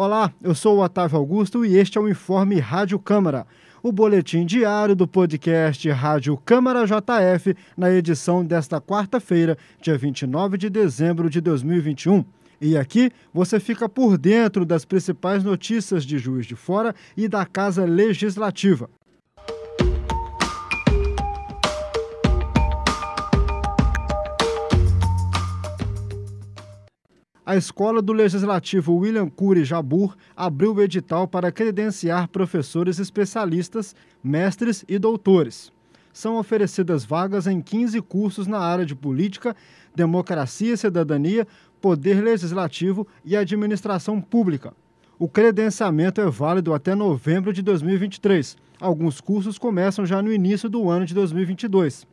Olá, eu sou o Otávio Augusto e este é o Informe Rádio Câmara, o boletim diário do podcast Rádio Câmara JF, na edição desta quarta-feira, dia 29 de dezembro de 2021. E aqui você fica por dentro das principais notícias de Juiz de Fora e da Casa Legislativa. A Escola do Legislativo William Cury Jabur abriu o edital para credenciar professores especialistas, mestres e doutores. São oferecidas vagas em 15 cursos na área de política, democracia e cidadania, poder legislativo e administração pública. O credenciamento é válido até novembro de 2023. Alguns cursos começam já no início do ano de 2022.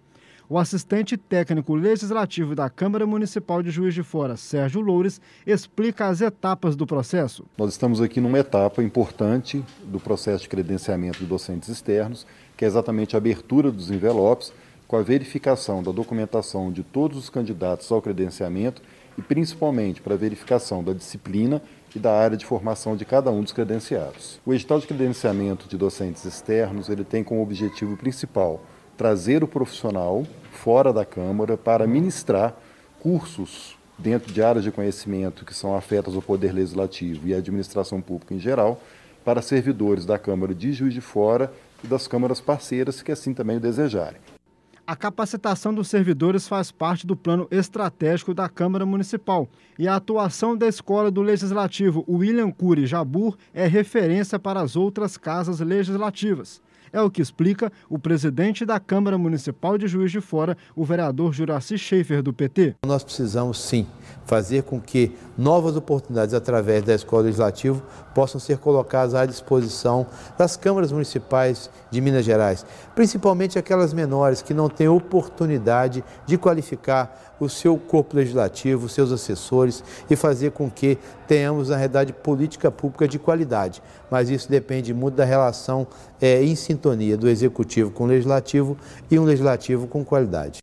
O assistente técnico legislativo da Câmara Municipal de Juiz de Fora, Sérgio Loures, explica as etapas do processo. Nós estamos aqui numa etapa importante do processo de credenciamento de docentes externos, que é exatamente a abertura dos envelopes, com a verificação da documentação de todos os candidatos ao credenciamento e principalmente para a verificação da disciplina e da área de formação de cada um dos credenciados. O edital de credenciamento de docentes externos ele tem como objetivo principal trazer o profissional fora da Câmara para ministrar cursos dentro de áreas de conhecimento que são afetas ao Poder Legislativo e à administração pública em geral, para servidores da Câmara de Juiz de Fora e das câmaras parceiras que assim também o desejarem. A capacitação dos servidores faz parte do plano estratégico da Câmara Municipal e a atuação da Escola do Legislativo William Cury Jabur é referência para as outras casas legislativas. É o que explica o presidente da Câmara Municipal de Juiz de Fora, o vereador Juraci Schaefer, do PT. Nós precisamos, sim, fazer com que novas oportunidades através da Escola Legislativa possam ser colocadas à disposição das câmaras municipais de Minas Gerais, principalmente aquelas menores que não têm oportunidade de qualificar o seu corpo legislativo, seus assessores e fazer com que tenhamos, na realidade, política pública de qualidade. Mas isso depende muito da relação é, em sintonia do executivo com o legislativo e um legislativo com qualidade.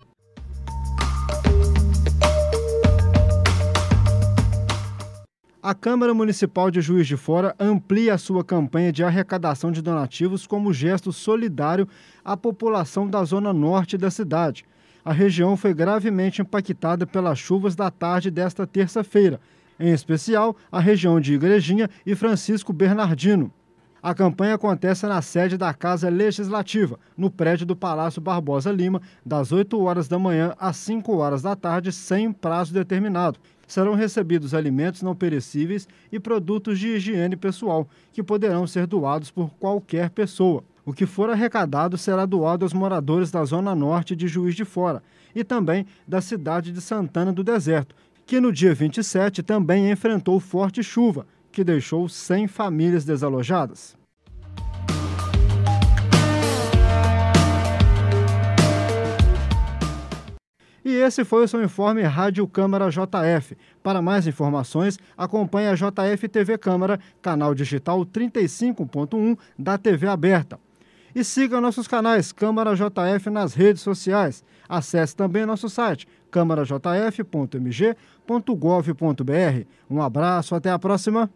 A Câmara Municipal de Juiz de Fora amplia a sua campanha de arrecadação de donativos como gesto solidário à população da zona norte da cidade. A região foi gravemente impactada pelas chuvas da tarde desta terça-feira, em especial a região de Igrejinha e Francisco Bernardino. A campanha acontece na sede da Casa Legislativa, no prédio do Palácio Barbosa Lima, das 8 horas da manhã às 5 horas da tarde, sem prazo determinado. Serão recebidos alimentos não perecíveis e produtos de higiene pessoal, que poderão ser doados por qualquer pessoa. O que for arrecadado será doado aos moradores da Zona Norte de Juiz de Fora e também da cidade de Santana do Deserto, que no dia 27 também enfrentou forte chuva que deixou 100 famílias desalojadas. E esse foi o seu informe Rádio Câmara JF. Para mais informações, acompanhe a JF TV Câmara, canal digital 35.1 da TV aberta. E siga nossos canais Câmara JF nas redes sociais. Acesse também nosso site câmarajf.mg.gov.br. Um abraço, até a próxima.